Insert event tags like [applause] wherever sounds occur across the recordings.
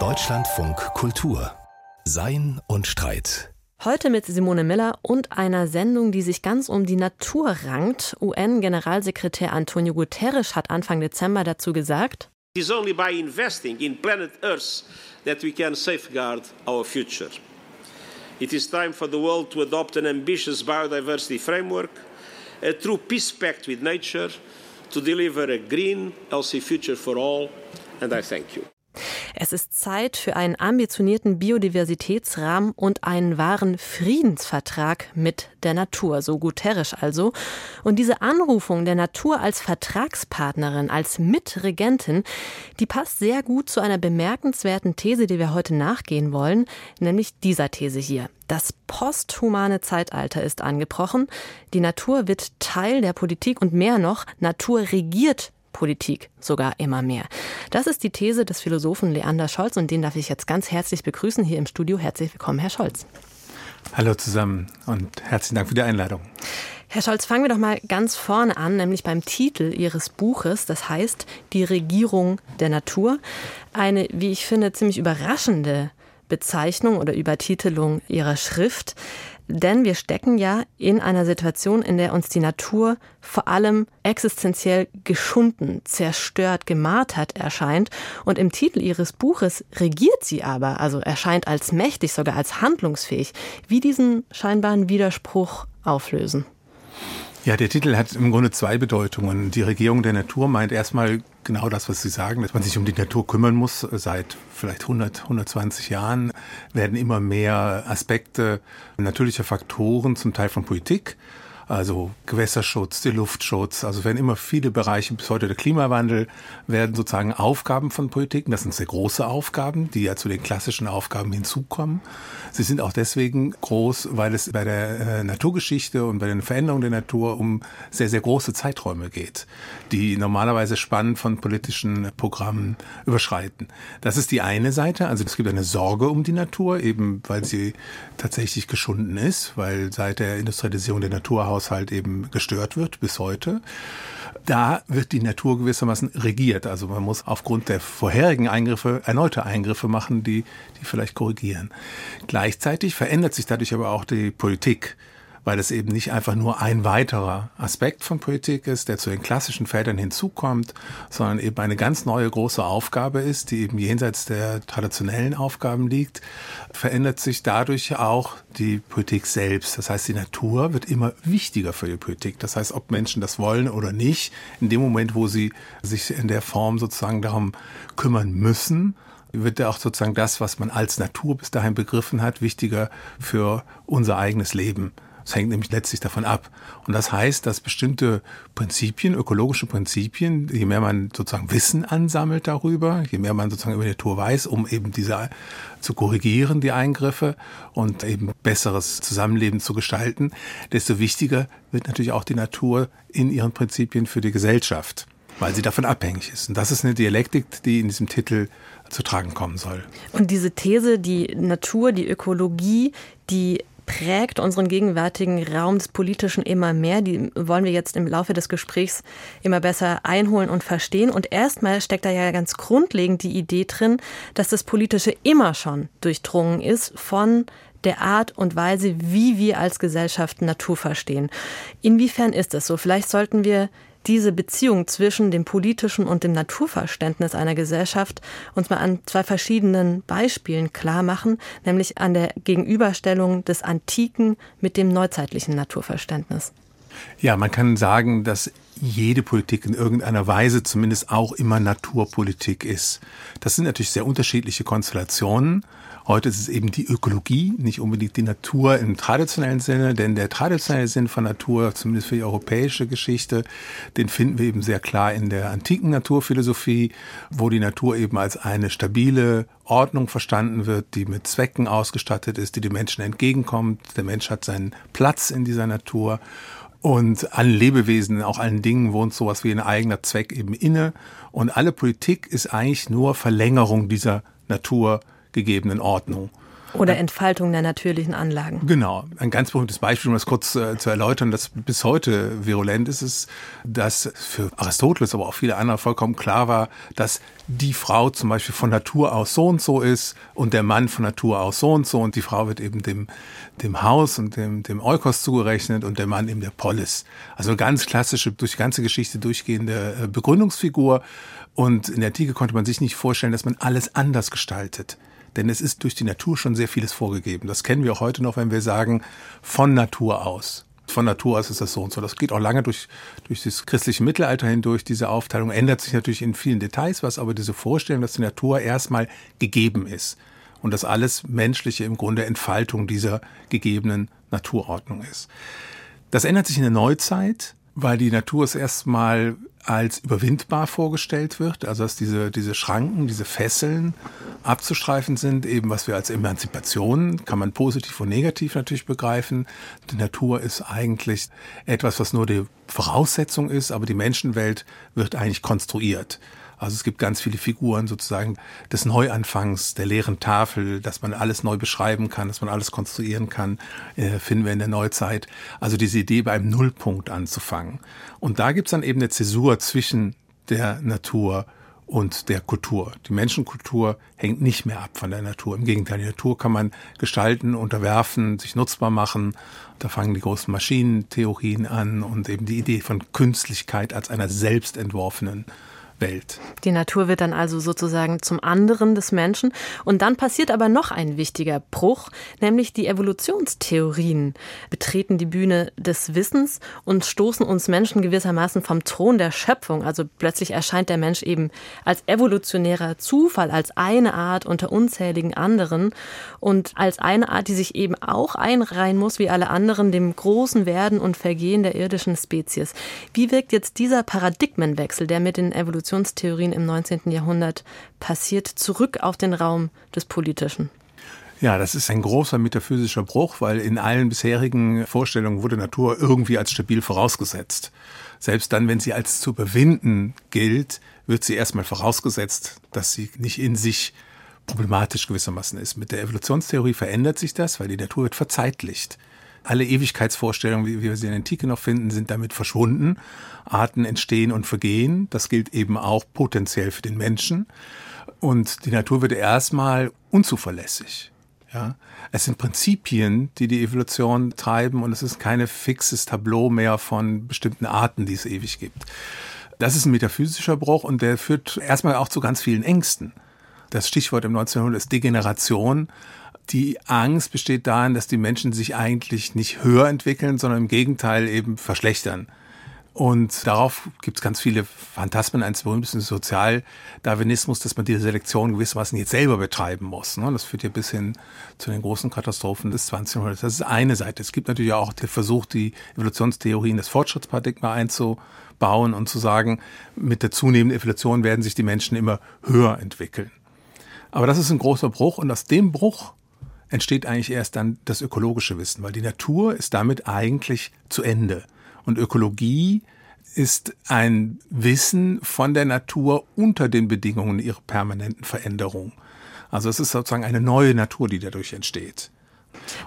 Deutschlandfunk Kultur Sein und Streit. Heute mit Simone Miller und einer Sendung, die sich ganz um die Natur rankt. UN-Generalsekretär Antonio Guterres hat Anfang Dezember dazu gesagt, It is only by investing in planet Earth that we can safeguard our future. It is time for the world to adopt an ambitious biodiversity framework, a true peace pact with nature, to deliver a green, healthy future for all, and I thank you. Es ist Zeit für einen ambitionierten Biodiversitätsrahmen und einen wahren Friedensvertrag mit der Natur, so Guterres also. Und diese Anrufung der Natur als Vertragspartnerin, als Mitregentin, die passt sehr gut zu einer bemerkenswerten These, die wir heute nachgehen wollen, nämlich dieser These hier. Das posthumane Zeitalter ist angebrochen. Die Natur wird Teil der Politik und mehr noch, Natur regiert Politik sogar immer mehr. Das ist die These des Philosophen Leander Scholz und den darf ich jetzt ganz herzlich begrüßen hier im Studio. Herzlich willkommen, Herr Scholz. Hallo zusammen und herzlichen Dank für die Einladung. Herr Scholz, fangen wir doch mal ganz vorne an, nämlich beim Titel Ihres Buches. Das heißt Die Regierung der Natur. Eine, wie ich finde, ziemlich überraschende Bezeichnung oder Übertitelung Ihrer Schrift. Denn wir stecken ja in einer Situation, in der uns die Natur vor allem existenziell geschunden, zerstört, gemartert erscheint. Und im Titel Ihres Buches regiert sie aber, also erscheint als mächtig, sogar als handlungsfähig. Wie diesen scheinbaren Widerspruch auflösen? Ja, der Titel hat im Grunde zwei Bedeutungen. Die Regierung der Natur meint erstmal genau das, was Sie sagen, dass man sich um die Natur kümmern muss. Seit vielleicht 100, 120 Jahren werden immer mehr Aspekte natürlicher Faktoren, zum Teil von Politik, also Gewässerschutz, der Luftschutz, also werden immer viele Bereiche, bis heute der Klimawandel, werden sozusagen Aufgaben von Politiken. Das sind sehr große Aufgaben, die ja zu den klassischen Aufgaben hinzukommen. Sie sind auch deswegen groß, weil es bei der äh, Naturgeschichte und bei den Veränderungen der Natur um sehr, sehr große Zeiträume geht, die normalerweise spannend von politischen Programmen überschreiten. Das ist die eine Seite. Also es gibt eine Sorge um die Natur, eben weil sie tatsächlich geschunden ist, weil seit der Industrialisierung der Natur Naturhaushalt eben gestört wird bis heute. Da wird die Natur gewissermaßen regiert. Also man muss aufgrund der vorherigen Eingriffe erneute Eingriffe machen, die, die vielleicht korrigieren. Gleichzeitig verändert sich dadurch aber auch die Politik weil es eben nicht einfach nur ein weiterer Aspekt von Politik ist, der zu den klassischen Feldern hinzukommt, sondern eben eine ganz neue große Aufgabe ist, die eben jenseits der traditionellen Aufgaben liegt, verändert sich dadurch auch die Politik selbst. Das heißt, die Natur wird immer wichtiger für die Politik. Das heißt, ob Menschen das wollen oder nicht, in dem Moment, wo sie sich in der Form sozusagen darum kümmern müssen, wird ja auch sozusagen das, was man als Natur bis dahin begriffen hat, wichtiger für unser eigenes Leben. Es hängt nämlich letztlich davon ab. Und das heißt, dass bestimmte Prinzipien, ökologische Prinzipien, je mehr man sozusagen Wissen ansammelt darüber, je mehr man sozusagen über die Natur weiß, um eben diese zu korrigieren, die Eingriffe und eben besseres Zusammenleben zu gestalten, desto wichtiger wird natürlich auch die Natur in ihren Prinzipien für die Gesellschaft, weil sie davon abhängig ist. Und das ist eine Dialektik, die in diesem Titel zu tragen kommen soll. Und diese These, die Natur, die Ökologie, die prägt unseren gegenwärtigen Raum des Politischen immer mehr. Die wollen wir jetzt im Laufe des Gesprächs immer besser einholen und verstehen. Und erstmal steckt da ja ganz grundlegend die Idee drin, dass das Politische immer schon durchdrungen ist von der Art und Weise, wie wir als Gesellschaft Natur verstehen. Inwiefern ist es so? Vielleicht sollten wir diese Beziehung zwischen dem politischen und dem Naturverständnis einer Gesellschaft uns mal an zwei verschiedenen Beispielen klar machen, nämlich an der Gegenüberstellung des antiken mit dem neuzeitlichen Naturverständnis. Ja, man kann sagen, dass jede Politik in irgendeiner Weise zumindest auch immer Naturpolitik ist. Das sind natürlich sehr unterschiedliche Konstellationen. Heute ist es eben die Ökologie, nicht unbedingt die Natur im traditionellen Sinne, denn der traditionelle Sinn von Natur, zumindest für die europäische Geschichte, den finden wir eben sehr klar in der antiken Naturphilosophie, wo die Natur eben als eine stabile Ordnung verstanden wird, die mit Zwecken ausgestattet ist, die den Menschen entgegenkommt. Der Mensch hat seinen Platz in dieser Natur. Und allen Lebewesen, auch allen Dingen wohnt sowas wie ein eigener Zweck eben inne. Und alle Politik ist eigentlich nur Verlängerung dieser Natur gegebenen Ordnung. Oder Entfaltung der natürlichen Anlagen. Genau. Ein ganz berühmtes Beispiel, um das kurz äh, zu erläutern, das bis heute virulent ist, ist, dass für Aristoteles, aber auch viele andere vollkommen klar war, dass die Frau zum Beispiel von Natur aus so und so ist und der Mann von Natur aus so und so und die Frau wird eben dem, dem Haus und dem, dem Eukos zugerechnet und der Mann eben der Polis. Also ganz klassische, durch die ganze Geschichte durchgehende äh, Begründungsfigur. Und in der Antike konnte man sich nicht vorstellen, dass man alles anders gestaltet. Denn es ist durch die Natur schon sehr vieles vorgegeben. Das kennen wir auch heute noch, wenn wir sagen, von Natur aus. Von Natur aus ist das so und so. Das geht auch lange durch, durch das christliche Mittelalter hindurch. Diese Aufteilung ändert sich natürlich in vielen Details was, aber diese Vorstellung, dass die Natur erstmal gegeben ist und dass alles Menschliche im Grunde Entfaltung dieser gegebenen Naturordnung ist. Das ändert sich in der Neuzeit, weil die Natur es erstmal als überwindbar vorgestellt wird, also dass diese, diese Schranken, diese Fesseln abzustreifen sind, eben was wir als Emanzipation, kann man positiv und negativ natürlich begreifen. Die Natur ist eigentlich etwas, was nur die Voraussetzung ist, aber die Menschenwelt wird eigentlich konstruiert. Also es gibt ganz viele Figuren sozusagen des Neuanfangs, der leeren Tafel, dass man alles neu beschreiben kann, dass man alles konstruieren kann, äh, finden wir in der Neuzeit. Also diese Idee beim Nullpunkt anzufangen. Und da gibt's dann eben eine Zäsur zwischen der Natur und der Kultur. Die Menschenkultur hängt nicht mehr ab von der Natur. Im Gegenteil, die Natur kann man gestalten, unterwerfen, sich nutzbar machen. Da fangen die großen Maschinentheorien an und eben die Idee von Künstlichkeit als einer selbst entworfenen Welt. Die Natur wird dann also sozusagen zum anderen des Menschen. Und dann passiert aber noch ein wichtiger Bruch, nämlich die Evolutionstheorien betreten die Bühne des Wissens und stoßen uns Menschen gewissermaßen vom Thron der Schöpfung. Also plötzlich erscheint der Mensch eben als evolutionärer Zufall, als eine Art unter unzähligen anderen und als eine Art, die sich eben auch einreihen muss, wie alle anderen, dem großen Werden und Vergehen der irdischen Spezies. Wie wirkt jetzt dieser Paradigmenwechsel, der mit den Evolutionen Evolutionstheorien im 19. Jahrhundert passiert, zurück auf den Raum des Politischen. Ja, das ist ein großer metaphysischer Bruch, weil in allen bisherigen Vorstellungen wurde Natur irgendwie als stabil vorausgesetzt. Selbst dann, wenn sie als zu überwinden gilt, wird sie erstmal vorausgesetzt, dass sie nicht in sich problematisch gewissermaßen ist. Mit der Evolutionstheorie verändert sich das, weil die Natur wird verzeitlicht. Alle Ewigkeitsvorstellungen, wie wir sie in der Antike noch finden, sind damit verschwunden. Arten entstehen und vergehen. Das gilt eben auch potenziell für den Menschen. Und die Natur wird erstmal unzuverlässig. Ja, es sind Prinzipien, die die Evolution treiben und es ist kein fixes Tableau mehr von bestimmten Arten, die es ewig gibt. Das ist ein metaphysischer Bruch und der führt erstmal auch zu ganz vielen Ängsten. Das Stichwort im 1900 ist Degeneration die Angst besteht darin, dass die Menschen sich eigentlich nicht höher entwickeln, sondern im Gegenteil eben verschlechtern. Und darauf gibt es ganz viele Phantasmen. Eines berühmtesten Sozialdarwinismus, dass man diese Selektion gewissermaßen jetzt selber betreiben muss. Ne? Das führt ja bis hin zu den großen Katastrophen des 20. Jahrhunderts. Das ist eine Seite. Es gibt natürlich auch den Versuch, die Evolutionstheorien des Fortschrittsparadigma einzubauen und zu sagen, mit der zunehmenden Evolution werden sich die Menschen immer höher entwickeln. Aber das ist ein großer Bruch und aus dem Bruch entsteht eigentlich erst dann das ökologische Wissen, weil die Natur ist damit eigentlich zu Ende. Und Ökologie ist ein Wissen von der Natur unter den Bedingungen ihrer permanenten Veränderung. Also es ist sozusagen eine neue Natur, die dadurch entsteht.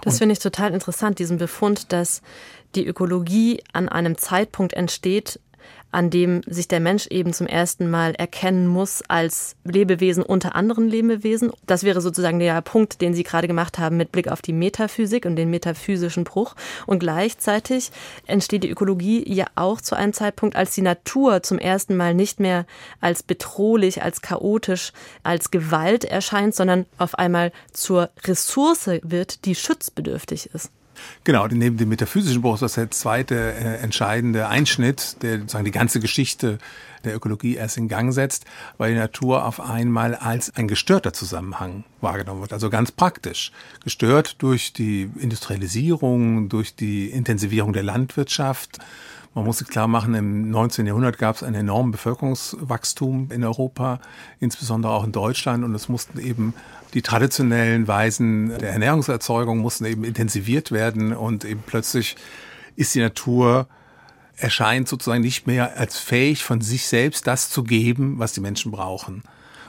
Das finde ich total interessant, diesen Befund, dass die Ökologie an einem Zeitpunkt entsteht, an dem sich der Mensch eben zum ersten Mal erkennen muss als Lebewesen unter anderen Lebewesen. Das wäre sozusagen der Punkt, den Sie gerade gemacht haben mit Blick auf die Metaphysik und den metaphysischen Bruch. Und gleichzeitig entsteht die Ökologie ja auch zu einem Zeitpunkt, als die Natur zum ersten Mal nicht mehr als bedrohlich, als chaotisch, als Gewalt erscheint, sondern auf einmal zur Ressource wird, die schutzbedürftig ist. Genau, neben dem metaphysischen Bruch ist das der zweite äh, entscheidende Einschnitt, der sozusagen die ganze Geschichte der Ökologie erst in Gang setzt, weil die Natur auf einmal als ein gestörter Zusammenhang wahrgenommen wird. Also ganz praktisch. Gestört durch die Industrialisierung, durch die Intensivierung der Landwirtschaft, man muss sich klar machen, im 19. Jahrhundert gab es ein enormes Bevölkerungswachstum in Europa, insbesondere auch in Deutschland. Und es mussten eben die traditionellen Weisen der Ernährungserzeugung mussten eben intensiviert werden. Und eben plötzlich ist die Natur erscheint sozusagen nicht mehr als fähig, von sich selbst das zu geben, was die Menschen brauchen.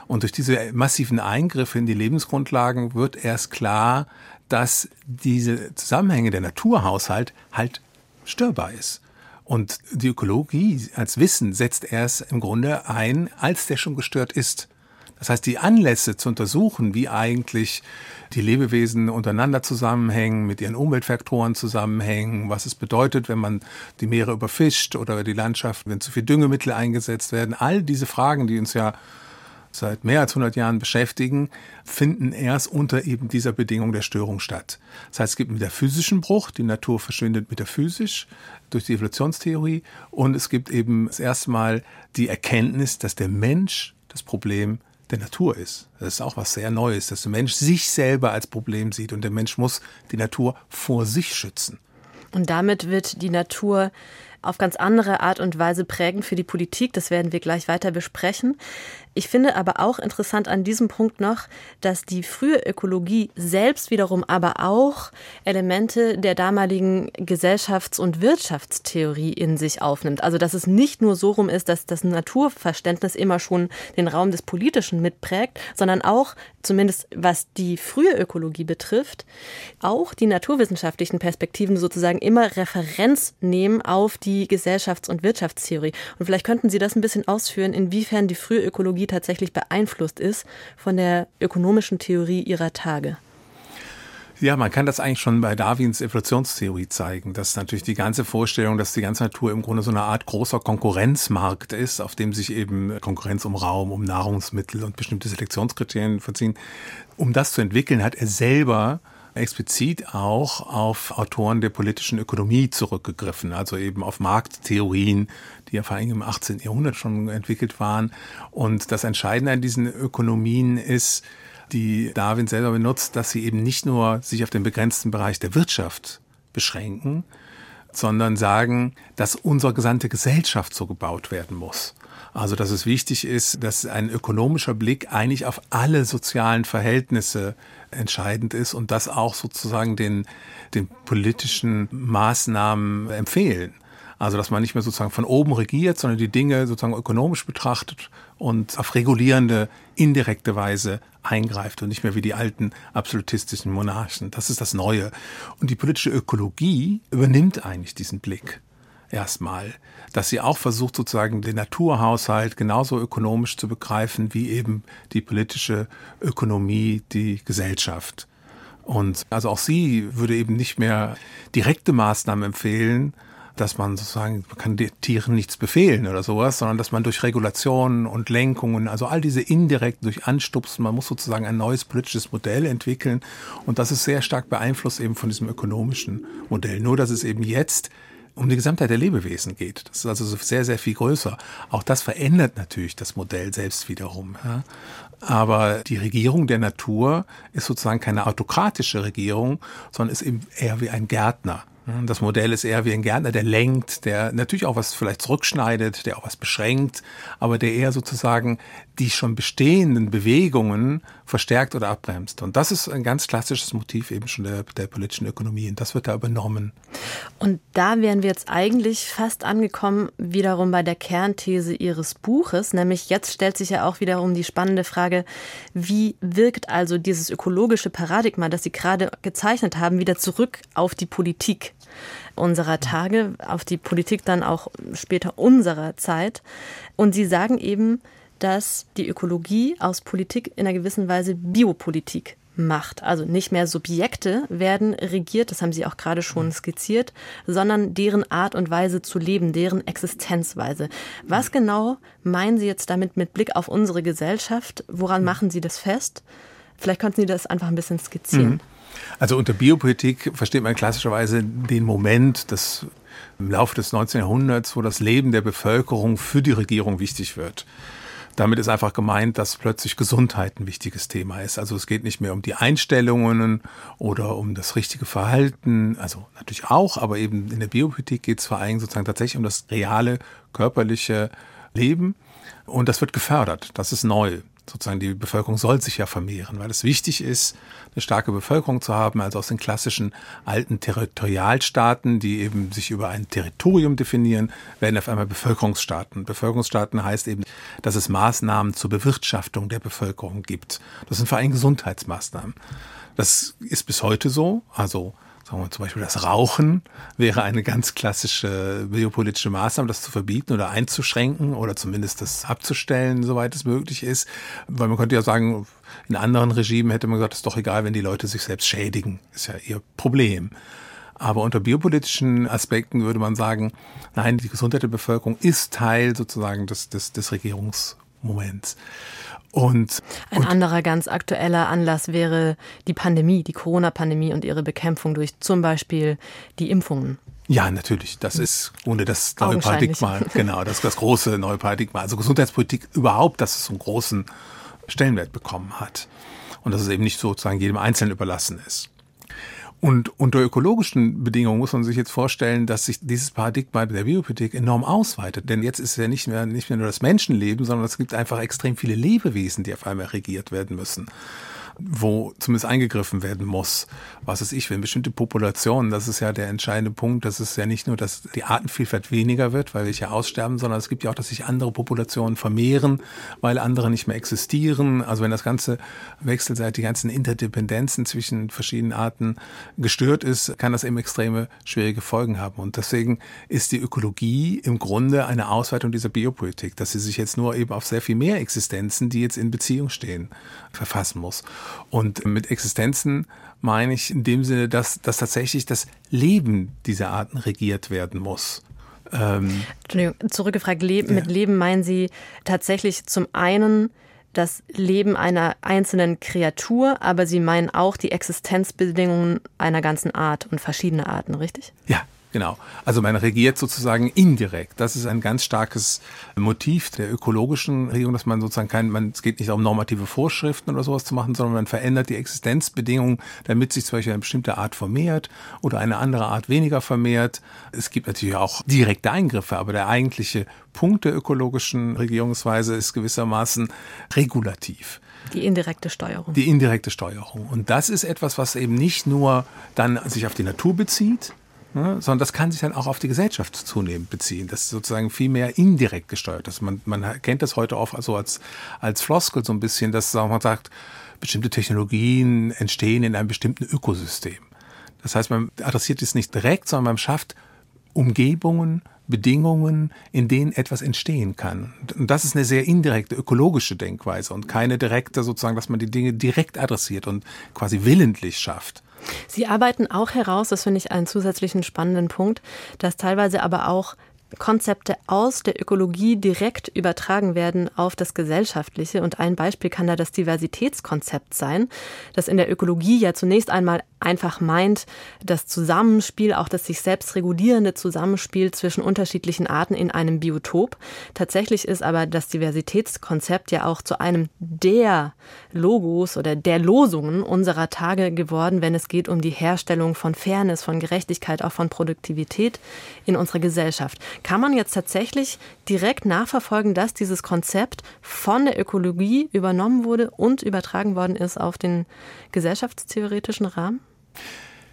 Und durch diese massiven Eingriffe in die Lebensgrundlagen wird erst klar, dass diese Zusammenhänge der Naturhaushalt halt störbar ist. Und die Ökologie als Wissen setzt erst im Grunde ein, als der schon gestört ist. Das heißt, die Anlässe zu untersuchen, wie eigentlich die Lebewesen untereinander zusammenhängen, mit ihren Umweltfaktoren zusammenhängen, was es bedeutet, wenn man die Meere überfischt oder die Landschaft, wenn zu viel Düngemittel eingesetzt werden. All diese Fragen, die uns ja seit mehr als 100 Jahren beschäftigen, finden erst unter eben dieser Bedingung der Störung statt. Das heißt, es gibt mit der physischen Bruch, die Natur verschwindet metaphysisch durch die Evolutionstheorie und es gibt eben das erste Mal die Erkenntnis, dass der Mensch das Problem der Natur ist. Das ist auch was sehr Neues, dass der Mensch sich selber als Problem sieht und der Mensch muss die Natur vor sich schützen. Und damit wird die Natur auf ganz andere Art und Weise prägend für die Politik. Das werden wir gleich weiter besprechen. Ich finde aber auch interessant an diesem Punkt noch, dass die frühe Ökologie selbst wiederum aber auch Elemente der damaligen Gesellschafts- und Wirtschaftstheorie in sich aufnimmt. Also dass es nicht nur so rum ist, dass das Naturverständnis immer schon den Raum des Politischen mitprägt, sondern auch, zumindest was die frühe Ökologie betrifft, auch die naturwissenschaftlichen Perspektiven sozusagen immer Referenz nehmen auf die Gesellschafts- und Wirtschaftstheorie. Und vielleicht könnten Sie das ein bisschen ausführen, inwiefern die frühe Ökologie Ökologie tatsächlich beeinflusst ist von der ökonomischen Theorie ihrer Tage. Ja, man kann das eigentlich schon bei Darwins Evolutionstheorie zeigen, dass natürlich die ganze Vorstellung, dass die ganze Natur im Grunde so eine Art großer Konkurrenzmarkt ist, auf dem sich eben Konkurrenz um Raum, um Nahrungsmittel und bestimmte Selektionskriterien verziehen. Um das zu entwickeln, hat er selber explizit auch auf Autoren der politischen Ökonomie zurückgegriffen, also eben auf Markttheorien, die ja vor allem im 18. Jahrhundert schon entwickelt waren. Und das Entscheidende an diesen Ökonomien ist, die Darwin selber benutzt, dass sie eben nicht nur sich auf den begrenzten Bereich der Wirtschaft beschränken, sondern sagen, dass unsere gesamte Gesellschaft so gebaut werden muss. Also, dass es wichtig ist, dass ein ökonomischer Blick eigentlich auf alle sozialen Verhältnisse entscheidend ist und das auch sozusagen den, den politischen Maßnahmen empfehlen. Also, dass man nicht mehr sozusagen von oben regiert, sondern die Dinge sozusagen ökonomisch betrachtet und auf regulierende, indirekte Weise eingreift und nicht mehr wie die alten absolutistischen Monarchen. Das ist das Neue. Und die politische Ökologie übernimmt eigentlich diesen Blick erstmal, dass sie auch versucht, sozusagen den Naturhaushalt genauso ökonomisch zu begreifen wie eben die politische Ökonomie, die Gesellschaft. Und also auch sie würde eben nicht mehr direkte Maßnahmen empfehlen, dass man sozusagen, man kann den Tieren nichts befehlen oder sowas, sondern dass man durch Regulationen und Lenkungen, also all diese indirekten, durch Anstupsen, man muss sozusagen ein neues politisches Modell entwickeln. Und das ist sehr stark beeinflusst eben von diesem ökonomischen Modell. Nur, dass es eben jetzt um die Gesamtheit der Lebewesen geht. Das ist also sehr, sehr viel größer. Auch das verändert natürlich das Modell selbst wiederum. Ja. Aber die Regierung der Natur ist sozusagen keine autokratische Regierung, sondern ist eben eher wie ein Gärtner. Das Modell ist eher wie ein Gärtner, der lenkt, der natürlich auch was vielleicht zurückschneidet, der auch was beschränkt, aber der eher sozusagen die schon bestehenden Bewegungen verstärkt oder abbremst. Und das ist ein ganz klassisches Motiv eben schon der, der politischen Ökonomie. Und das wird da übernommen. Und da wären wir jetzt eigentlich fast angekommen, wiederum bei der Kernthese Ihres Buches. Nämlich jetzt stellt sich ja auch wiederum die spannende Frage, wie wirkt also dieses ökologische Paradigma, das Sie gerade gezeichnet haben, wieder zurück auf die Politik? unserer Tage, auf die Politik dann auch später unserer Zeit. Und Sie sagen eben, dass die Ökologie aus Politik in einer gewissen Weise Biopolitik macht. Also nicht mehr Subjekte werden regiert, das haben Sie auch gerade schon skizziert, sondern deren Art und Weise zu leben, deren Existenzweise. Was genau meinen Sie jetzt damit mit Blick auf unsere Gesellschaft? Woran machen Sie das fest? Vielleicht könnten Sie das einfach ein bisschen skizzieren. Mhm. Also unter Biopolitik versteht man klassischerweise den Moment, dass im Laufe des 19. Jahrhunderts, wo das Leben der Bevölkerung für die Regierung wichtig wird. Damit ist einfach gemeint, dass plötzlich Gesundheit ein wichtiges Thema ist. Also es geht nicht mehr um die Einstellungen oder um das richtige Verhalten, also natürlich auch, aber eben in der Biopolitik geht es vor allem sozusagen tatsächlich um das reale körperliche Leben und das wird gefördert. Das ist neu. Sozusagen die Bevölkerung soll sich ja vermehren, weil es wichtig ist, eine starke Bevölkerung zu haben, also aus den klassischen alten Territorialstaaten, die eben sich über ein Territorium definieren, werden auf einmal Bevölkerungsstaaten. Bevölkerungsstaaten heißt eben, dass es Maßnahmen zur Bewirtschaftung der Bevölkerung gibt. Das sind vor allem Gesundheitsmaßnahmen. Das ist bis heute so, also sagen wir zum Beispiel das Rauchen wäre eine ganz klassische biopolitische Maßnahme, das zu verbieten oder einzuschränken oder zumindest das abzustellen, soweit es möglich ist. Weil man könnte ja sagen, in anderen Regimen hätte man gesagt, es ist doch egal, wenn die Leute sich selbst schädigen. Ist ja ihr Problem. Aber unter biopolitischen Aspekten würde man sagen, nein, die Gesundheit der Bevölkerung ist Teil sozusagen des, des, des Regierungsmoments. Und, Ein und anderer ganz aktueller Anlass wäre die Pandemie, die Corona-Pandemie und ihre Bekämpfung durch zum Beispiel die Impfungen. Ja, natürlich. Das ist ohne das neue Paradigma, [laughs] genau, das, das große neue Paradigma. Also Gesundheitspolitik überhaupt, dass es so einen großen Stellenwert bekommen hat. Und dass es eben nicht sozusagen jedem Einzelnen überlassen ist. Und unter ökologischen Bedingungen muss man sich jetzt vorstellen, dass sich dieses Paradigma der Biopolitik enorm ausweitet. Denn jetzt ist es ja nicht mehr, nicht mehr nur das Menschenleben, sondern es gibt einfach extrem viele Lebewesen, die auf einmal regiert werden müssen wo zumindest eingegriffen werden muss. Was ist ich, wenn bestimmte Populationen, das ist ja der entscheidende Punkt, dass es ja nicht nur, dass die Artenvielfalt weniger wird, weil welche aussterben, sondern es gibt ja auch, dass sich andere Populationen vermehren, weil andere nicht mehr existieren. Also wenn das ganze wechselseitig, die ganzen Interdependenzen zwischen verschiedenen Arten gestört ist, kann das eben extreme schwierige Folgen haben. Und deswegen ist die Ökologie im Grunde eine Ausweitung dieser Biopolitik, dass sie sich jetzt nur eben auf sehr viel mehr Existenzen, die jetzt in Beziehung stehen, verfassen muss. Und mit Existenzen meine ich in dem Sinne, dass, dass tatsächlich das Leben dieser Arten regiert werden muss. Ähm, Entschuldigung, zurückgefragt, Leben, ja. mit Leben meinen Sie tatsächlich zum einen das Leben einer einzelnen Kreatur, aber Sie meinen auch die Existenzbedingungen einer ganzen Art und verschiedener Arten, richtig? Ja, Genau. Also man regiert sozusagen indirekt. Das ist ein ganz starkes Motiv der ökologischen Regierung, dass man sozusagen kein, man, es geht nicht darum, normative Vorschriften oder sowas zu machen, sondern man verändert die Existenzbedingungen, damit sich zum Beispiel eine bestimmte Art vermehrt oder eine andere Art weniger vermehrt. Es gibt natürlich auch direkte Eingriffe, aber der eigentliche Punkt der ökologischen Regierungsweise ist gewissermaßen regulativ. Die indirekte Steuerung. Die indirekte Steuerung. Und das ist etwas, was eben nicht nur dann sich auf die Natur bezieht, Ne, sondern das kann sich dann auch auf die Gesellschaft zunehmend beziehen. Das ist sozusagen viel mehr indirekt gesteuert ist. Man, man kennt das heute auch also als, als Floskel so ein bisschen, dass man sagt, bestimmte Technologien entstehen in einem bestimmten Ökosystem. Das heißt, man adressiert es nicht direkt, sondern man schafft Umgebungen, Bedingungen, in denen etwas entstehen kann. Und das ist eine sehr indirekte ökologische Denkweise und keine direkte sozusagen, dass man die Dinge direkt adressiert und quasi willentlich schafft. Sie arbeiten auch heraus, das finde ich einen zusätzlichen spannenden Punkt, dass teilweise aber auch Konzepte aus der Ökologie direkt übertragen werden auf das Gesellschaftliche. Und ein Beispiel kann da das Diversitätskonzept sein, das in der Ökologie ja zunächst einmal einfach meint, das Zusammenspiel, auch das sich selbst regulierende Zusammenspiel zwischen unterschiedlichen Arten in einem Biotop. Tatsächlich ist aber das Diversitätskonzept ja auch zu einem der Logos oder der Losungen unserer Tage geworden, wenn es geht um die Herstellung von Fairness, von Gerechtigkeit, auch von Produktivität in unserer Gesellschaft. Kann man jetzt tatsächlich direkt nachverfolgen, dass dieses Konzept von der Ökologie übernommen wurde und übertragen worden ist auf den gesellschaftstheoretischen Rahmen?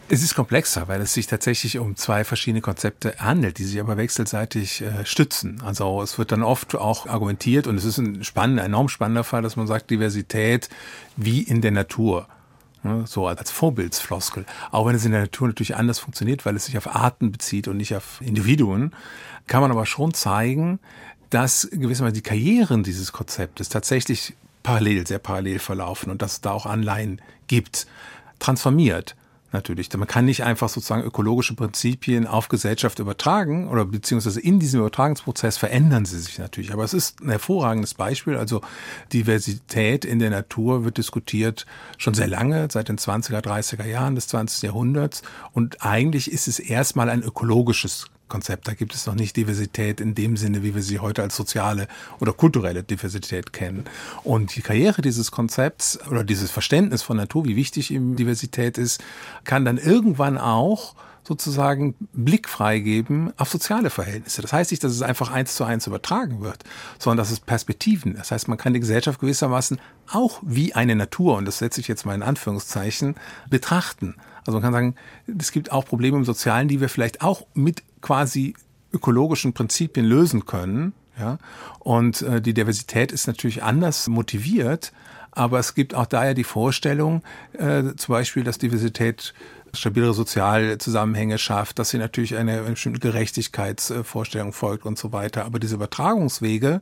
Es ist komplexer, weil es sich tatsächlich um zwei verschiedene Konzepte handelt, die sich aber wechselseitig äh, stützen. Also es wird dann oft auch argumentiert und es ist ein spannender, enorm spannender Fall, dass man sagt, Diversität wie in der Natur. Ne, so als Vorbildsfloskel. Auch wenn es in der Natur natürlich anders funktioniert, weil es sich auf Arten bezieht und nicht auf Individuen, kann man aber schon zeigen, dass gewissermaßen die Karrieren dieses Konzeptes tatsächlich parallel, sehr parallel verlaufen und dass es da auch Anleihen gibt transformiert. Natürlich. Man kann nicht einfach sozusagen ökologische Prinzipien auf Gesellschaft übertragen oder beziehungsweise in diesem Übertragungsprozess verändern sie sich natürlich. Aber es ist ein hervorragendes Beispiel. Also Diversität in der Natur wird diskutiert schon sehr lange, seit den 20er, 30er Jahren des 20. Jahrhunderts. Und eigentlich ist es erstmal ein ökologisches Konzept. Da gibt es noch nicht Diversität in dem Sinne, wie wir sie heute als soziale oder kulturelle Diversität kennen. Und die Karriere dieses Konzepts oder dieses Verständnis von Natur, wie wichtig ihm Diversität ist, kann dann irgendwann auch sozusagen Blick freigeben auf soziale Verhältnisse. Das heißt nicht, dass es einfach eins zu eins übertragen wird, sondern dass es Perspektiven. Das heißt, man kann die Gesellschaft gewissermaßen auch wie eine Natur, und das setze ich jetzt mal in Anführungszeichen, betrachten. Also man kann sagen, es gibt auch Probleme im Sozialen, die wir vielleicht auch mit quasi ökologischen Prinzipien lösen können. Ja? Und äh, die Diversität ist natürlich anders motiviert, aber es gibt auch daher die Vorstellung, äh, zum Beispiel, dass Diversität stabilere Sozialzusammenhänge schafft, dass sie natürlich eine, eine bestimmte Gerechtigkeitsvorstellung folgt und so weiter. Aber diese Übertragungswege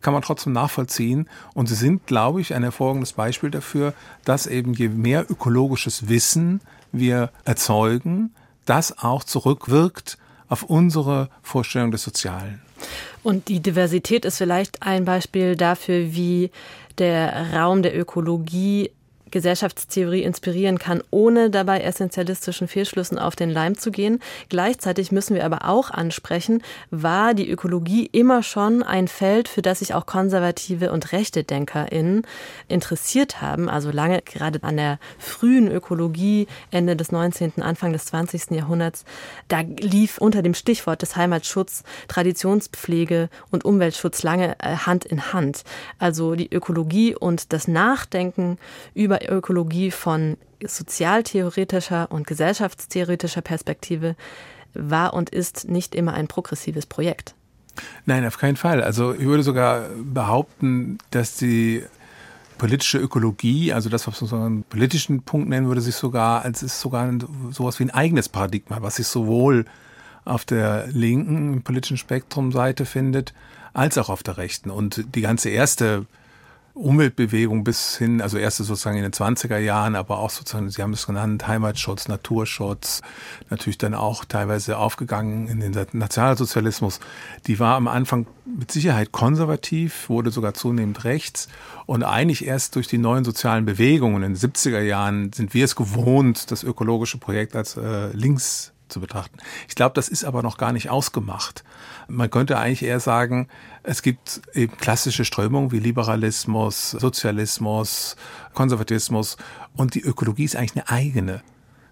kann man trotzdem nachvollziehen und sie sind, glaube ich, ein hervorragendes Beispiel dafür, dass eben je mehr ökologisches Wissen wir erzeugen, das auch zurückwirkt auf unsere Vorstellung des Sozialen. Und die Diversität ist vielleicht ein Beispiel dafür, wie der Raum der Ökologie Gesellschaftstheorie inspirieren kann, ohne dabei essentialistischen Fehlschlüssen auf den Leim zu gehen. Gleichzeitig müssen wir aber auch ansprechen, war die Ökologie immer schon ein Feld, für das sich auch konservative und rechte DenkerInnen interessiert haben. Also lange gerade an der frühen Ökologie, Ende des 19., Anfang des 20. Jahrhunderts, da lief unter dem Stichwort des Heimatschutz Traditionspflege und Umweltschutz lange äh, Hand in Hand. Also die Ökologie und das Nachdenken über über Ökologie von sozialtheoretischer und gesellschaftstheoretischer Perspektive war und ist nicht immer ein progressives Projekt. Nein, auf keinen Fall. Also ich würde sogar behaupten, dass die politische Ökologie, also das, was man so einen politischen Punkt nennen würde, sich sogar, als ist sogar sowas wie ein eigenes Paradigma, was sich sowohl auf der linken politischen Spektrumseite findet, als auch auf der rechten. Und die ganze erste Umweltbewegung bis hin, also erste sozusagen in den 20er Jahren, aber auch sozusagen, Sie haben es genannt, Heimatschutz, Naturschutz, natürlich dann auch teilweise aufgegangen in den Nationalsozialismus. Die war am Anfang mit Sicherheit konservativ, wurde sogar zunehmend rechts und eigentlich erst durch die neuen sozialen Bewegungen in den 70er Jahren sind wir es gewohnt, das ökologische Projekt als äh, links zu betrachten. Ich glaube, das ist aber noch gar nicht ausgemacht. Man könnte eigentlich eher sagen, es gibt eben klassische Strömungen wie Liberalismus, Sozialismus, Konservatismus und die Ökologie ist eigentlich eine eigene.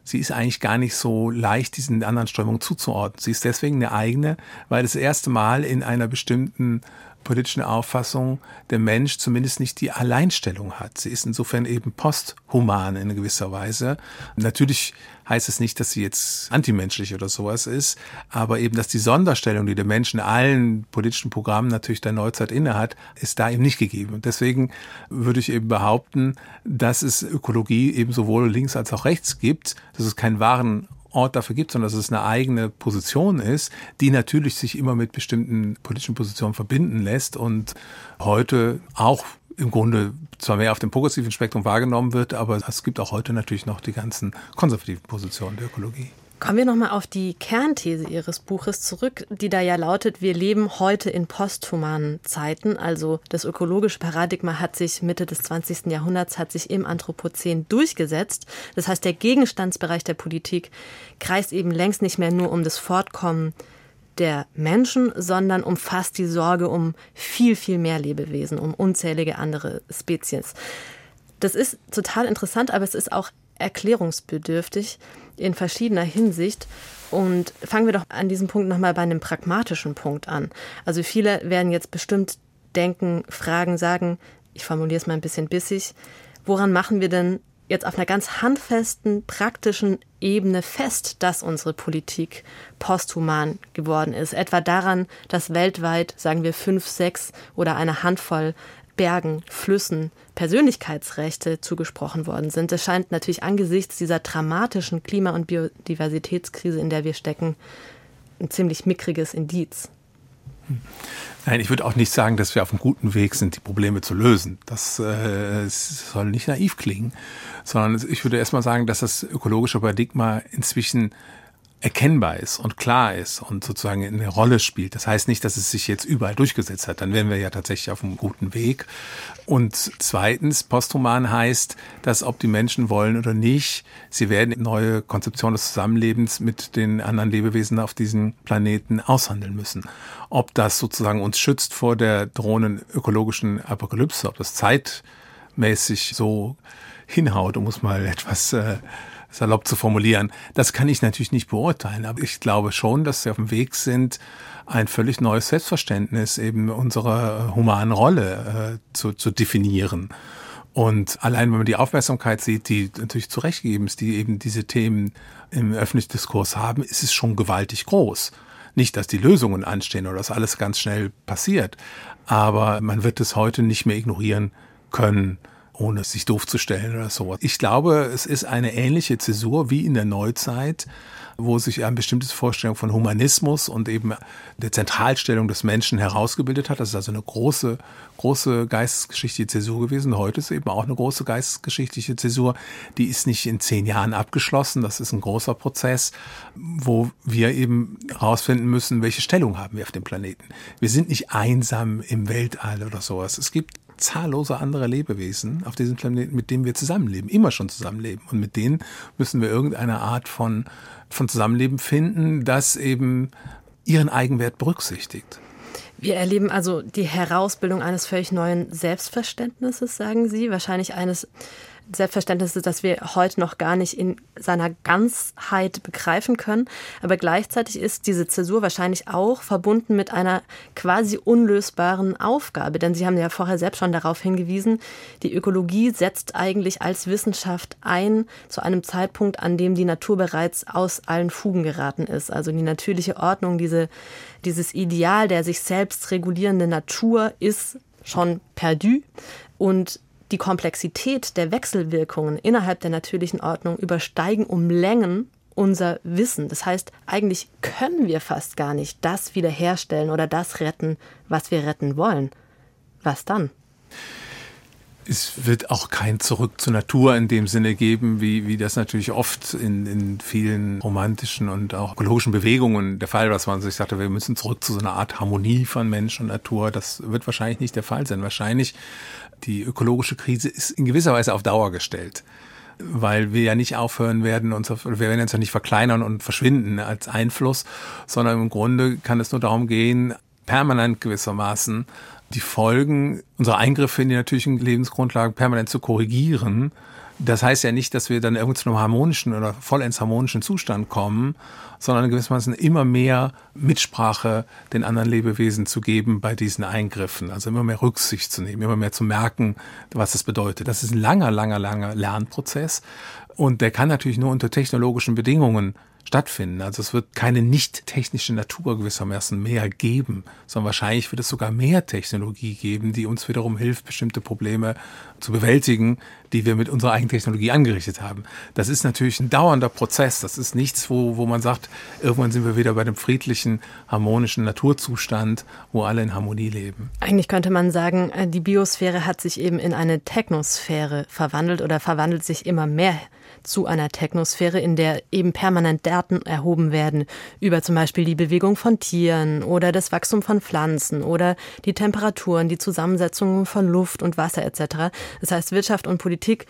Sie ist eigentlich gar nicht so leicht diesen anderen Strömungen zuzuordnen. Sie ist deswegen eine eigene, weil das erste Mal in einer bestimmten politischen Auffassung der Mensch zumindest nicht die Alleinstellung hat. Sie ist insofern eben posthuman in gewisser Weise. Natürlich heißt es nicht, dass sie jetzt antimenschlich oder sowas ist, aber eben, dass die Sonderstellung, die der Mensch in allen politischen Programmen natürlich der Neuzeit innehat, ist da eben nicht gegeben. Und deswegen würde ich eben behaupten, dass es Ökologie eben sowohl links als auch rechts gibt, dass es keinen wahren Ort dafür gibt, sondern dass es eine eigene Position ist, die natürlich sich immer mit bestimmten politischen Positionen verbinden lässt und heute auch im Grunde zwar mehr auf dem progressiven Spektrum wahrgenommen wird, aber es gibt auch heute natürlich noch die ganzen konservativen Positionen der Ökologie. Kommen wir nochmal auf die Kernthese Ihres Buches zurück, die da ja lautet, wir leben heute in posthumanen Zeiten. Also das ökologische Paradigma hat sich Mitte des 20. Jahrhunderts, hat sich im Anthropozän durchgesetzt. Das heißt, der Gegenstandsbereich der Politik kreist eben längst nicht mehr nur um das Fortkommen der Menschen, sondern umfasst die Sorge um viel, viel mehr Lebewesen, um unzählige andere Spezies. Das ist total interessant, aber es ist auch erklärungsbedürftig in verschiedener Hinsicht. Und fangen wir doch an diesem Punkt nochmal bei einem pragmatischen Punkt an. Also viele werden jetzt bestimmt denken, fragen, sagen, ich formuliere es mal ein bisschen bissig, woran machen wir denn jetzt auf einer ganz handfesten, praktischen Ebene fest, dass unsere Politik posthuman geworden ist. Etwa daran, dass weltweit, sagen wir, fünf, sechs oder eine Handvoll Bergen, Flüssen Persönlichkeitsrechte zugesprochen worden sind. Es scheint natürlich angesichts dieser dramatischen Klima- und Biodiversitätskrise, in der wir stecken, ein ziemlich mickriges Indiz. Nein, ich würde auch nicht sagen, dass wir auf einem guten Weg sind, die Probleme zu lösen. Das äh, soll nicht naiv klingen, sondern ich würde erstmal sagen, dass das ökologische Paradigma inzwischen erkennbar ist und klar ist und sozusagen eine Rolle spielt. Das heißt nicht, dass es sich jetzt überall durchgesetzt hat. Dann wären wir ja tatsächlich auf einem guten Weg. Und zweitens, posthuman heißt, dass ob die Menschen wollen oder nicht, sie werden neue Konzeptionen des Zusammenlebens mit den anderen Lebewesen auf diesem Planeten aushandeln müssen. Ob das sozusagen uns schützt vor der drohenden ökologischen Apokalypse, ob das zeitmäßig so hinhaut, um es mal [laughs] etwas äh, salopp zu formulieren. Das kann ich natürlich nicht beurteilen, aber ich glaube schon, dass sie auf dem Weg sind, ein völlig neues Selbstverständnis eben unserer humanen Rolle äh, zu, zu definieren. Und allein, wenn man die Aufmerksamkeit sieht, die natürlich zurechtgegeben ist, die eben diese Themen im öffentlichen Diskurs haben, ist es schon gewaltig groß. Nicht, dass die Lösungen anstehen oder dass alles ganz schnell passiert, aber man wird es heute nicht mehr ignorieren können ohne sich doof zu stellen oder so. Ich glaube, es ist eine ähnliche Zäsur wie in der Neuzeit, wo sich ein bestimmtes Vorstellung von Humanismus und eben der Zentralstellung des Menschen herausgebildet hat. Das ist also eine große, große geistesgeschichtliche Zäsur gewesen. Heute ist eben auch eine große geistesgeschichtliche Zäsur. Die ist nicht in zehn Jahren abgeschlossen. Das ist ein großer Prozess, wo wir eben herausfinden müssen, welche Stellung haben wir auf dem Planeten. Wir sind nicht einsam im Weltall oder sowas. Es gibt zahllose andere Lebewesen auf diesem Planeten, mit denen wir zusammenleben, immer schon zusammenleben. Und mit denen müssen wir irgendeine Art von, von Zusammenleben finden, das eben ihren Eigenwert berücksichtigt. Wir erleben also die Herausbildung eines völlig neuen Selbstverständnisses, sagen Sie, wahrscheinlich eines Selbstverständnis ist, das wir heute noch gar nicht in seiner Ganzheit begreifen können. Aber gleichzeitig ist diese Zäsur wahrscheinlich auch verbunden mit einer quasi unlösbaren Aufgabe. Denn Sie haben ja vorher selbst schon darauf hingewiesen, die Ökologie setzt eigentlich als Wissenschaft ein zu einem Zeitpunkt, an dem die Natur bereits aus allen Fugen geraten ist. Also die natürliche Ordnung, diese, dieses Ideal der sich selbst regulierenden Natur ist schon perdu. Und die Komplexität der Wechselwirkungen innerhalb der natürlichen Ordnung übersteigen um Längen unser Wissen. Das heißt, eigentlich können wir fast gar nicht das wiederherstellen oder das retten, was wir retten wollen. Was dann? Es wird auch kein Zurück zur Natur in dem Sinne geben, wie, wie das natürlich oft in, in vielen romantischen und auch ökologischen Bewegungen der Fall war, dass man sich sagte, wir müssen zurück zu so einer Art Harmonie von Mensch und Natur. Das wird wahrscheinlich nicht der Fall sein. Wahrscheinlich die ökologische Krise ist in gewisser Weise auf Dauer gestellt weil wir ja nicht aufhören werden, uns wir werden uns ja nicht verkleinern und verschwinden als Einfluss, sondern im Grunde kann es nur darum gehen, permanent gewissermaßen die Folgen unserer Eingriffe in die natürlichen Lebensgrundlagen permanent zu korrigieren. Das heißt ja nicht, dass wir dann irgendwie zu einem harmonischen oder vollends harmonischen Zustand kommen, sondern gewissermaßen immer mehr Mitsprache den anderen Lebewesen zu geben bei diesen Eingriffen. Also immer mehr Rücksicht zu nehmen, immer mehr zu merken, was das bedeutet. Das ist ein langer, langer, langer Lernprozess. Und der kann natürlich nur unter technologischen Bedingungen stattfinden. Also es wird keine nicht technische Natur gewissermaßen mehr geben, sondern wahrscheinlich wird es sogar mehr Technologie geben, die uns wiederum hilft, bestimmte Probleme zu bewältigen, die wir mit unserer eigenen Technologie angerichtet haben. Das ist natürlich ein dauernder Prozess. Das ist nichts, wo, wo man sagt, irgendwann sind wir wieder bei dem friedlichen, harmonischen Naturzustand, wo alle in Harmonie leben. Eigentlich könnte man sagen, äh, die Biosphäre hat sich eben in eine Technosphäre verwandelt oder verwandelt sich immer mehr zu einer Technosphäre, in der eben permanent Daten erhoben werden über zum Beispiel die Bewegung von Tieren oder das Wachstum von Pflanzen oder die Temperaturen, die Zusammensetzung von Luft und Wasser etc. Das heißt, Wirtschaft und Politik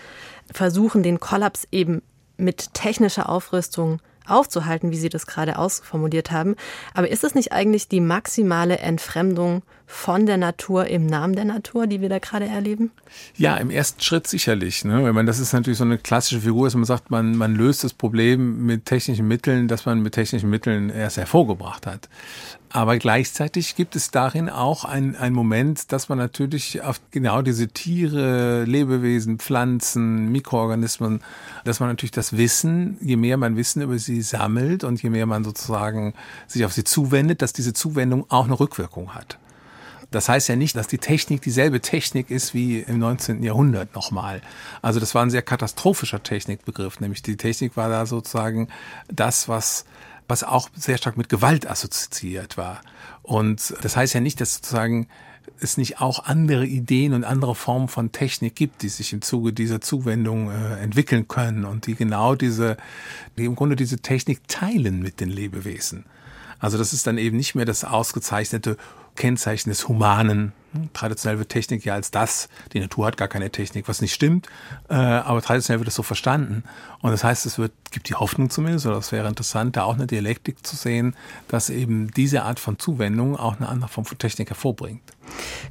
versuchen den Kollaps eben mit technischer Aufrüstung aufzuhalten, wie Sie das gerade ausformuliert haben. Aber ist es nicht eigentlich die maximale Entfremdung von der Natur im Namen der Natur, die wir da gerade erleben? Ja, im ersten Schritt sicherlich. Ne? Ich meine, das ist natürlich so eine klassische Figur, dass man sagt, man, man löst das Problem mit technischen Mitteln, das man mit technischen Mitteln erst hervorgebracht hat. Aber gleichzeitig gibt es darin auch ein, ein Moment, dass man natürlich auf genau diese Tiere, Lebewesen, Pflanzen, Mikroorganismen, dass man natürlich das Wissen, je mehr man Wissen über sie sammelt und je mehr man sozusagen sich auf sie zuwendet, dass diese Zuwendung auch eine Rückwirkung hat. Das heißt ja nicht, dass die Technik dieselbe Technik ist wie im 19. Jahrhundert nochmal. Also das war ein sehr katastrophischer Technikbegriff, nämlich die Technik war da sozusagen das, was was auch sehr stark mit Gewalt assoziiert war. Und das heißt ja nicht, dass sozusagen es nicht auch andere Ideen und andere Formen von Technik gibt, die sich im Zuge dieser Zuwendung äh, entwickeln können und die genau diese, die im Grunde diese Technik teilen mit den Lebewesen. Also das ist dann eben nicht mehr das ausgezeichnete Kennzeichen des Humanen. Traditionell wird Technik ja als das, die Natur hat gar keine Technik, was nicht stimmt, äh, aber traditionell wird es so verstanden. Und das heißt, es wird, gibt die Hoffnung zumindest, oder es wäre interessant, da auch eine Dialektik zu sehen, dass eben diese Art von Zuwendung auch eine andere Form von Technik hervorbringt.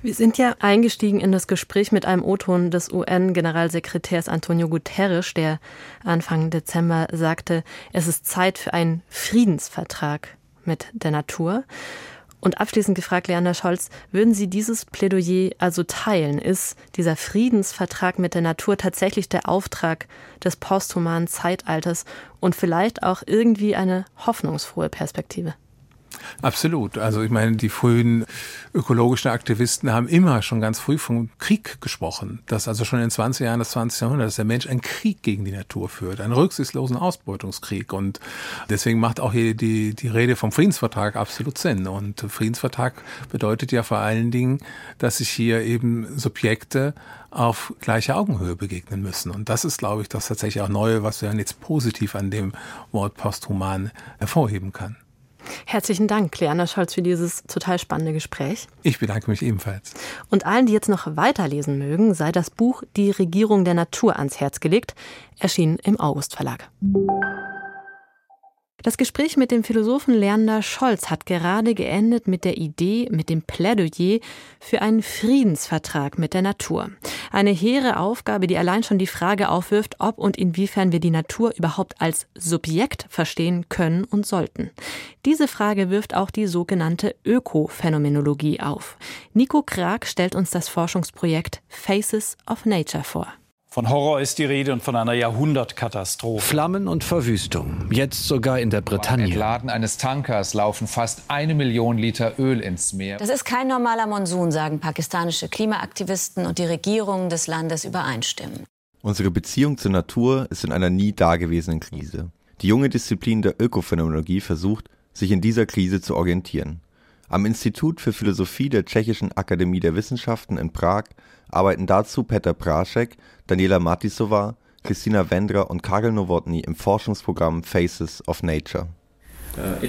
Wir sind ja eingestiegen in das Gespräch mit einem O-Ton des UN-Generalsekretärs Antonio Guterres, der Anfang Dezember sagte, es ist Zeit für einen Friedensvertrag mit der Natur. Und abschließend gefragt, Leander Scholz, würden Sie dieses Plädoyer also teilen? Ist dieser Friedensvertrag mit der Natur tatsächlich der Auftrag des posthumanen Zeitalters und vielleicht auch irgendwie eine hoffnungsfrohe Perspektive? Absolut. Also ich meine, die frühen ökologischen Aktivisten haben immer schon ganz früh vom Krieg gesprochen. Dass also schon in den 20 Jahren des 20. Jahrhunderts dass der Mensch einen Krieg gegen die Natur führt, einen rücksichtslosen Ausbeutungskrieg. Und deswegen macht auch hier die, die Rede vom Friedensvertrag absolut Sinn. Und Friedensvertrag bedeutet ja vor allen Dingen, dass sich hier eben Subjekte auf gleicher Augenhöhe begegnen müssen. Und das ist, glaube ich, das tatsächlich auch Neue, was man jetzt positiv an dem Wort posthuman hervorheben kann. Herzlichen Dank, Kleana Scholz, für dieses total spannende Gespräch. Ich bedanke mich ebenfalls. Und allen, die jetzt noch weiterlesen mögen, sei das Buch Die Regierung der Natur ans Herz gelegt, erschienen im August Verlag. Das Gespräch mit dem Philosophen Leander Scholz hat gerade geendet mit der Idee, mit dem Plädoyer für einen Friedensvertrag mit der Natur. Eine hehre Aufgabe, die allein schon die Frage aufwirft, ob und inwiefern wir die Natur überhaupt als Subjekt verstehen können und sollten. Diese Frage wirft auch die sogenannte Ökophänomenologie auf. Nico Krag stellt uns das Forschungsprojekt Faces of Nature vor. Von Horror ist die Rede und von einer Jahrhundertkatastrophe. Flammen und Verwüstung, jetzt sogar in der Bretagne. Beim Entladen eines Tankers laufen fast eine Million Liter Öl ins Meer. Das ist kein normaler Monsun, sagen pakistanische Klimaaktivisten und die Regierungen des Landes übereinstimmen. Unsere Beziehung zur Natur ist in einer nie dagewesenen Krise. Die junge Disziplin der Ökophänomenologie versucht, sich in dieser Krise zu orientieren. Am Institut für Philosophie der Tschechischen Akademie der Wissenschaften in Prag arbeiten dazu Petr Praschek, Daniela Matisova, Christina Wendra und Karel Nowotny im Forschungsprogramm Faces of Nature. Uh,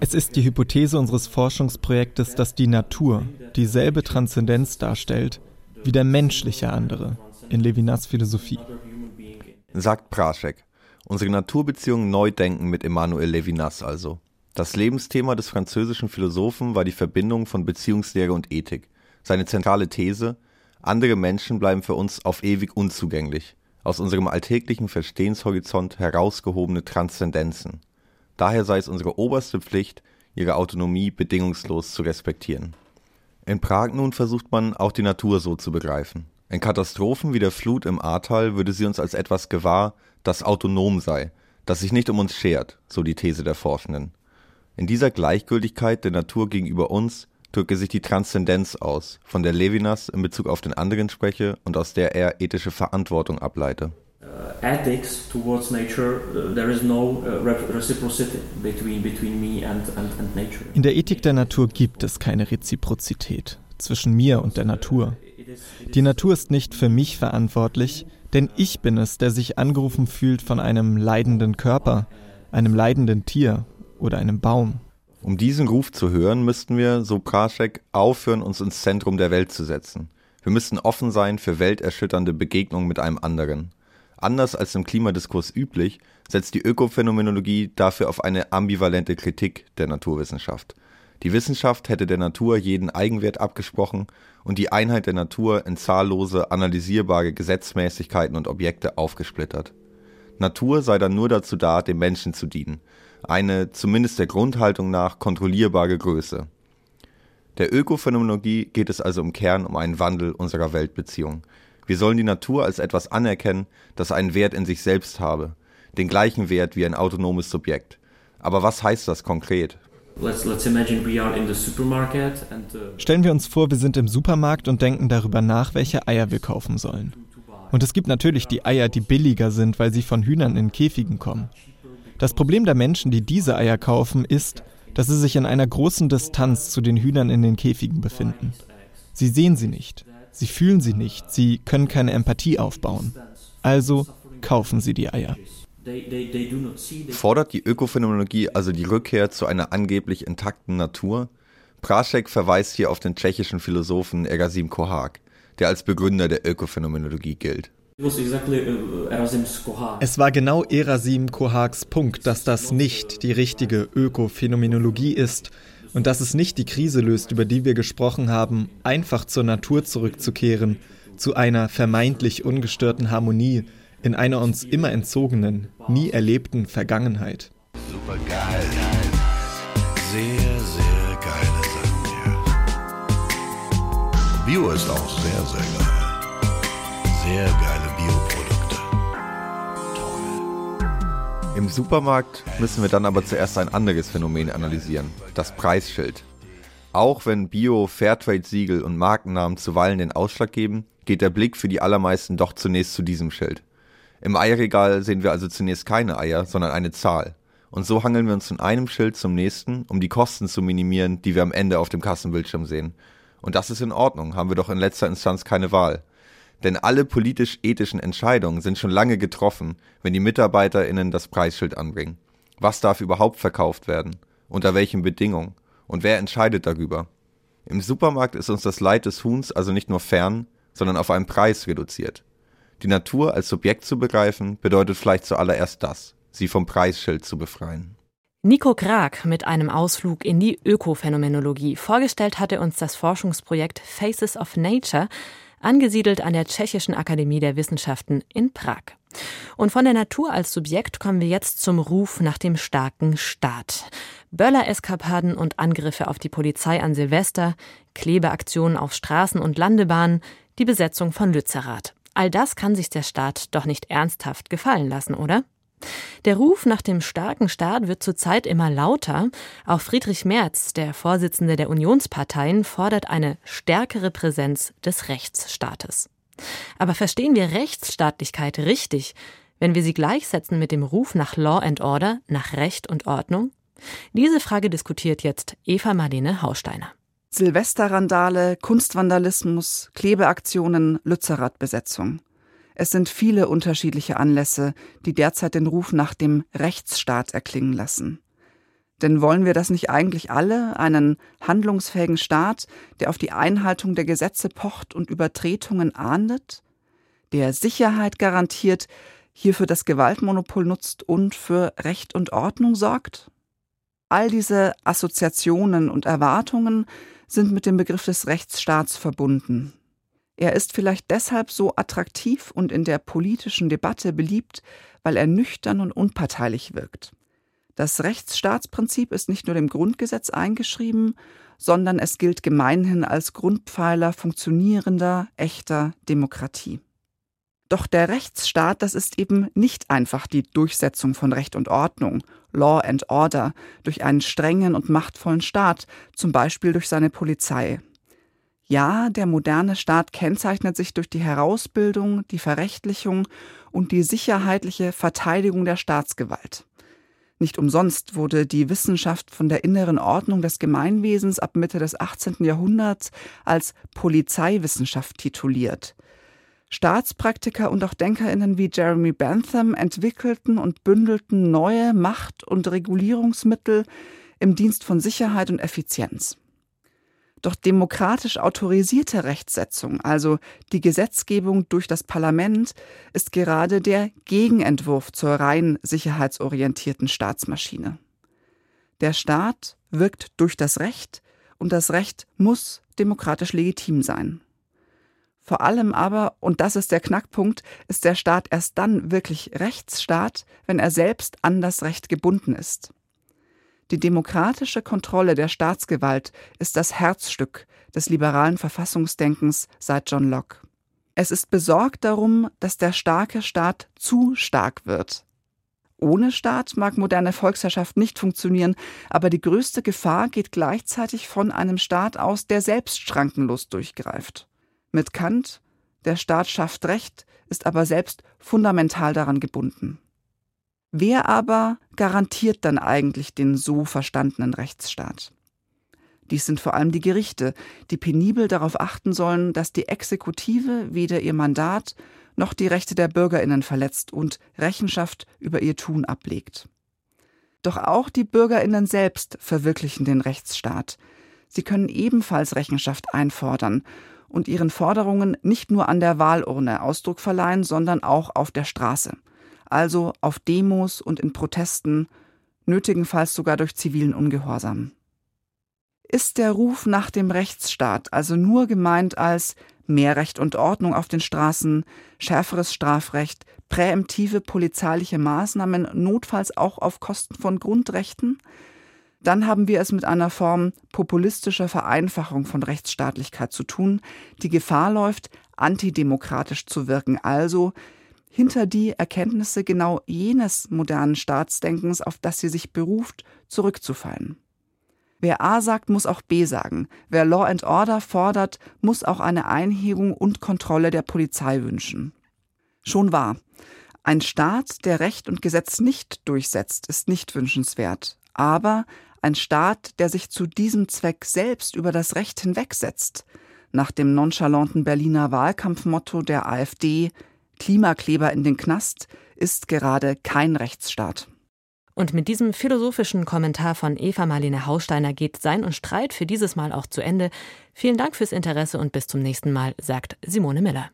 es ist die Hypothese unseres Forschungsprojektes, dass die Natur dieselbe Transzendenz darstellt wie der menschliche andere in Levinas Philosophie. Sagt Praschek. Unsere Naturbeziehungen neu denken mit Emmanuel Levinas also. Das Lebensthema des französischen Philosophen war die Verbindung von Beziehungslehre und Ethik. Seine zentrale These: Andere Menschen bleiben für uns auf ewig unzugänglich, aus unserem alltäglichen Verstehenshorizont herausgehobene Transzendenzen. Daher sei es unsere oberste Pflicht, ihre Autonomie bedingungslos zu respektieren. In Prag nun versucht man, auch die Natur so zu begreifen. In Katastrophen wie der Flut im Ahrtal würde sie uns als etwas gewahr, das autonom sei, das sich nicht um uns schert, so die These der Forschenden. In dieser Gleichgültigkeit der Natur gegenüber uns drücke sich die Transzendenz aus, von der Levinas in Bezug auf den anderen spreche und aus der er ethische Verantwortung ableite. Uh, ethics towards nature, uh, there is no uh, reciprocity between, between me and, and, and nature. In der Ethik der Natur gibt es keine Reziprozität zwischen mir und der Natur. Die Natur ist nicht für mich verantwortlich, denn ich bin es, der sich angerufen fühlt von einem leidenden Körper, einem leidenden Tier oder einem Baum. Um diesen Ruf zu hören, müssten wir, so Praschek, aufhören, uns ins Zentrum der Welt zu setzen. Wir müssten offen sein für welterschütternde Begegnungen mit einem anderen. Anders als im Klimadiskurs üblich, setzt die Ökophänomenologie dafür auf eine ambivalente Kritik der Naturwissenschaft. Die Wissenschaft hätte der Natur jeden Eigenwert abgesprochen und die Einheit der Natur in zahllose analysierbare Gesetzmäßigkeiten und Objekte aufgesplittert. Natur sei dann nur dazu da, dem Menschen zu dienen, eine zumindest der Grundhaltung nach kontrollierbare Größe. Der Ökophänomenologie geht es also im Kern um einen Wandel unserer Weltbeziehung. Wir sollen die Natur als etwas anerkennen, das einen Wert in sich selbst habe, den gleichen Wert wie ein autonomes Subjekt. Aber was heißt das konkret? Uh, Stellen wir uns vor, wir sind im Supermarkt und denken darüber nach, welche Eier wir kaufen sollen. Und es gibt natürlich die Eier, die billiger sind, weil sie von Hühnern in Käfigen kommen. Das Problem der Menschen, die diese Eier kaufen, ist, dass sie sich in einer großen Distanz zu den Hühnern in den Käfigen befinden. Sie sehen sie nicht, sie fühlen sie nicht, sie können keine Empathie aufbauen. Also kaufen sie die Eier. Fordert die Ökophänomenologie also die Rückkehr zu einer angeblich intakten Natur? Praschek verweist hier auf den tschechischen Philosophen Ergasim Kohak, der als Begründer der Ökophänomenologie gilt. Es war genau Erasim Kohaks Punkt, dass das nicht die richtige Ökophänomenologie ist und dass es nicht die Krise löst, über die wir gesprochen haben, einfach zur Natur zurückzukehren, zu einer vermeintlich ungestörten Harmonie in einer uns immer entzogenen, nie erlebten Vergangenheit. Super geil. Sehr, sehr geile Sachen. Bio ist auch sehr, sehr geil. Sehr geile Im Supermarkt müssen wir dann aber zuerst ein anderes Phänomen analysieren, das Preisschild. Auch wenn Bio, Fairtrade-Siegel und Markennamen zuweilen den Ausschlag geben, geht der Blick für die allermeisten doch zunächst zu diesem Schild. Im Eierregal sehen wir also zunächst keine Eier, sondern eine Zahl. Und so hangeln wir uns von einem Schild zum nächsten, um die Kosten zu minimieren, die wir am Ende auf dem Kassenbildschirm sehen. Und das ist in Ordnung, haben wir doch in letzter Instanz keine Wahl. Denn alle politisch-ethischen Entscheidungen sind schon lange getroffen, wenn die MitarbeiterInnen das Preisschild anbringen. Was darf überhaupt verkauft werden? Unter welchen Bedingungen? Und wer entscheidet darüber? Im Supermarkt ist uns das Leid des Huhns also nicht nur fern, sondern auf einen Preis reduziert. Die Natur als Subjekt zu begreifen, bedeutet vielleicht zuallererst das, sie vom Preisschild zu befreien. Nico Krag mit einem Ausflug in die Ökophänomenologie. Vorgestellt hatte uns das Forschungsprojekt Faces of Nature, angesiedelt an der Tschechischen Akademie der Wissenschaften in Prag. Und von der Natur als Subjekt kommen wir jetzt zum Ruf nach dem starken Staat. Böller-Eskapaden und Angriffe auf die Polizei an Silvester, Klebeaktionen auf Straßen und Landebahnen, die Besetzung von Lützerath. All das kann sich der Staat doch nicht ernsthaft gefallen lassen, oder? Der Ruf nach dem starken Staat wird zurzeit immer lauter. Auch Friedrich Merz, der Vorsitzende der Unionsparteien, fordert eine stärkere Präsenz des Rechtsstaates. Aber verstehen wir Rechtsstaatlichkeit richtig, wenn wir sie gleichsetzen mit dem Ruf nach Law and Order, nach Recht und Ordnung? Diese Frage diskutiert jetzt Eva Marlene Hausteiner. Silvesterrandale, Kunstvandalismus, Klebeaktionen, Lützerath-Besetzung. Es sind viele unterschiedliche Anlässe, die derzeit den Ruf nach dem Rechtsstaat erklingen lassen. Denn wollen wir das nicht eigentlich alle, einen handlungsfähigen Staat, der auf die Einhaltung der Gesetze pocht und Übertretungen ahndet, der Sicherheit garantiert, hierfür das Gewaltmonopol nutzt und für Recht und Ordnung sorgt? All diese Assoziationen und Erwartungen sind mit dem Begriff des Rechtsstaats verbunden. Er ist vielleicht deshalb so attraktiv und in der politischen Debatte beliebt, weil er nüchtern und unparteilich wirkt. Das Rechtsstaatsprinzip ist nicht nur dem Grundgesetz eingeschrieben, sondern es gilt gemeinhin als Grundpfeiler funktionierender, echter Demokratie. Doch der Rechtsstaat, das ist eben nicht einfach die Durchsetzung von Recht und Ordnung, Law and Order, durch einen strengen und machtvollen Staat, zum Beispiel durch seine Polizei. Ja, der moderne Staat kennzeichnet sich durch die Herausbildung, die Verrechtlichung und die sicherheitliche Verteidigung der Staatsgewalt. Nicht umsonst wurde die Wissenschaft von der inneren Ordnung des Gemeinwesens ab Mitte des 18. Jahrhunderts als Polizeiwissenschaft tituliert. Staatspraktiker und auch Denkerinnen wie Jeremy Bentham entwickelten und bündelten neue Macht- und Regulierungsmittel im Dienst von Sicherheit und Effizienz. Doch demokratisch autorisierte Rechtsetzung, also die Gesetzgebung durch das Parlament, ist gerade der Gegenentwurf zur rein sicherheitsorientierten Staatsmaschine. Der Staat wirkt durch das Recht und das Recht muss demokratisch legitim sein. Vor allem aber, und das ist der Knackpunkt, ist der Staat erst dann wirklich Rechtsstaat, wenn er selbst an das Recht gebunden ist. Die demokratische Kontrolle der Staatsgewalt ist das Herzstück des liberalen Verfassungsdenkens seit John Locke. Es ist besorgt darum, dass der starke Staat zu stark wird. Ohne Staat mag moderne Volksherrschaft nicht funktionieren, aber die größte Gefahr geht gleichzeitig von einem Staat aus, der selbst schrankenlos durchgreift. Mit Kant, der Staat schafft Recht, ist aber selbst fundamental daran gebunden. Wer aber garantiert dann eigentlich den so verstandenen Rechtsstaat? Dies sind vor allem die Gerichte, die penibel darauf achten sollen, dass die Exekutive weder ihr Mandat noch die Rechte der Bürgerinnen verletzt und Rechenschaft über ihr Tun ablegt. Doch auch die Bürgerinnen selbst verwirklichen den Rechtsstaat. Sie können ebenfalls Rechenschaft einfordern und ihren Forderungen nicht nur an der Wahlurne Ausdruck verleihen, sondern auch auf der Straße, also auf Demos und in Protesten, nötigenfalls sogar durch zivilen Ungehorsam. Ist der Ruf nach dem Rechtsstaat also nur gemeint als mehr Recht und Ordnung auf den Straßen, schärferes Strafrecht, präemptive polizeiliche Maßnahmen, notfalls auch auf Kosten von Grundrechten? Dann haben wir es mit einer Form populistischer Vereinfachung von Rechtsstaatlichkeit zu tun, die Gefahr läuft, antidemokratisch zu wirken, also hinter die Erkenntnisse genau jenes modernen Staatsdenkens, auf das sie sich beruft, zurückzufallen. Wer A sagt, muss auch B sagen. Wer Law and Order fordert, muss auch eine Einhebung und Kontrolle der Polizei wünschen. Schon wahr. Ein Staat, der Recht und Gesetz nicht durchsetzt, ist nicht wünschenswert. Aber ein Staat, der sich zu diesem Zweck selbst über das Recht hinwegsetzt, nach dem nonchalanten Berliner Wahlkampfmotto der AfD Klimakleber in den Knast, ist gerade kein Rechtsstaat. Und mit diesem philosophischen Kommentar von Eva Marlene Haussteiner geht Sein und Streit für dieses Mal auch zu Ende. Vielen Dank fürs Interesse und bis zum nächsten Mal, sagt Simone Miller.